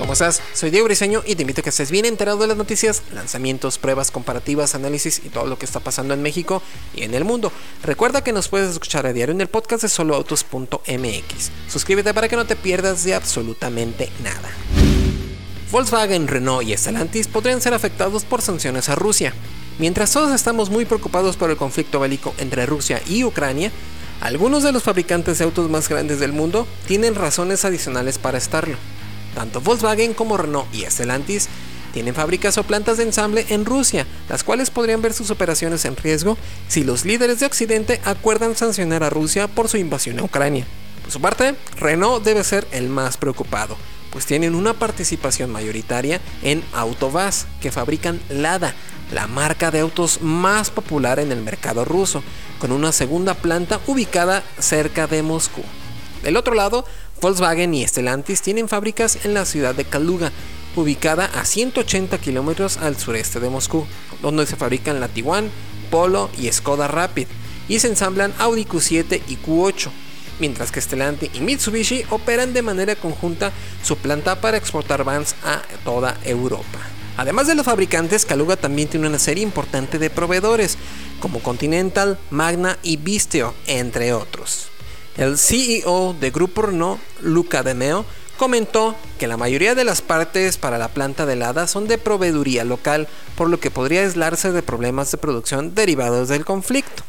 ¿Cómo estás? Soy Diego Briseño y te invito a que estés bien enterado de las noticias, lanzamientos, pruebas comparativas, análisis y todo lo que está pasando en México y en el mundo. Recuerda que nos puedes escuchar a diario en el podcast de soloautos.mx. Suscríbete para que no te pierdas de absolutamente nada. Volkswagen, Renault y Stellantis podrían ser afectados por sanciones a Rusia. Mientras todos estamos muy preocupados por el conflicto bélico entre Rusia y Ucrania, algunos de los fabricantes de autos más grandes del mundo tienen razones adicionales para estarlo. Tanto Volkswagen como Renault y Stellantis tienen fábricas o plantas de ensamble en Rusia, las cuales podrían ver sus operaciones en riesgo si los líderes de Occidente acuerdan sancionar a Rusia por su invasión a Ucrania. Por su parte, Renault debe ser el más preocupado, pues tienen una participación mayoritaria en Autovaz, que fabrican Lada, la marca de autos más popular en el mercado ruso, con una segunda planta ubicada cerca de Moscú. Del otro lado, Volkswagen y Stellantis tienen fábricas en la ciudad de Kaluga, ubicada a 180 kilómetros al sureste de Moscú, donde se fabrican la Tiguan, Polo y Skoda Rapid, y se ensamblan Audi Q7 y Q8, mientras que Stellantis y Mitsubishi operan de manera conjunta su planta para exportar vans a toda Europa. Además de los fabricantes, Kaluga también tiene una serie importante de proveedores, como Continental, Magna y Visteo, entre otros. El CEO de Grupo Renault, Luca De Meo, comentó que la mayoría de las partes para la planta de helada son de proveeduría local, por lo que podría aislarse de problemas de producción derivados del conflicto.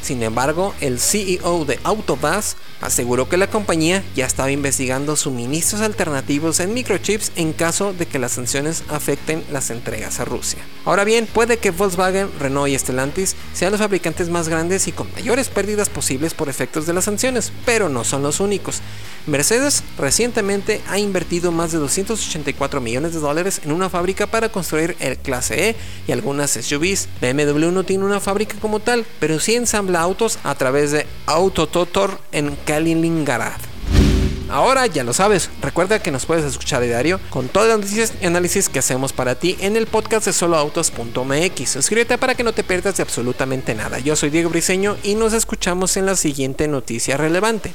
Sin embargo, el CEO de Autobus aseguró que la compañía ya estaba investigando suministros alternativos en microchips en caso de que las sanciones afecten las entregas a Rusia. Ahora bien, puede que Volkswagen, Renault y Stellantis sean los fabricantes más grandes y con mayores pérdidas posibles por efectos de las sanciones, pero no son los únicos. Mercedes recientemente ha invertido más de 284 millones de dólares en una fábrica para construir el Clase E y algunas SUVs. BMW no tiene una fábrica como tal, pero sí ensambla autos a través de Autototor en Kaliningrad. Ahora ya lo sabes, recuerda que nos puedes escuchar diario con todas las noticias y análisis que hacemos para ti en el podcast de soloautos.mx. Suscríbete para que no te pierdas de absolutamente nada. Yo soy Diego Briseño y nos escuchamos en la siguiente noticia relevante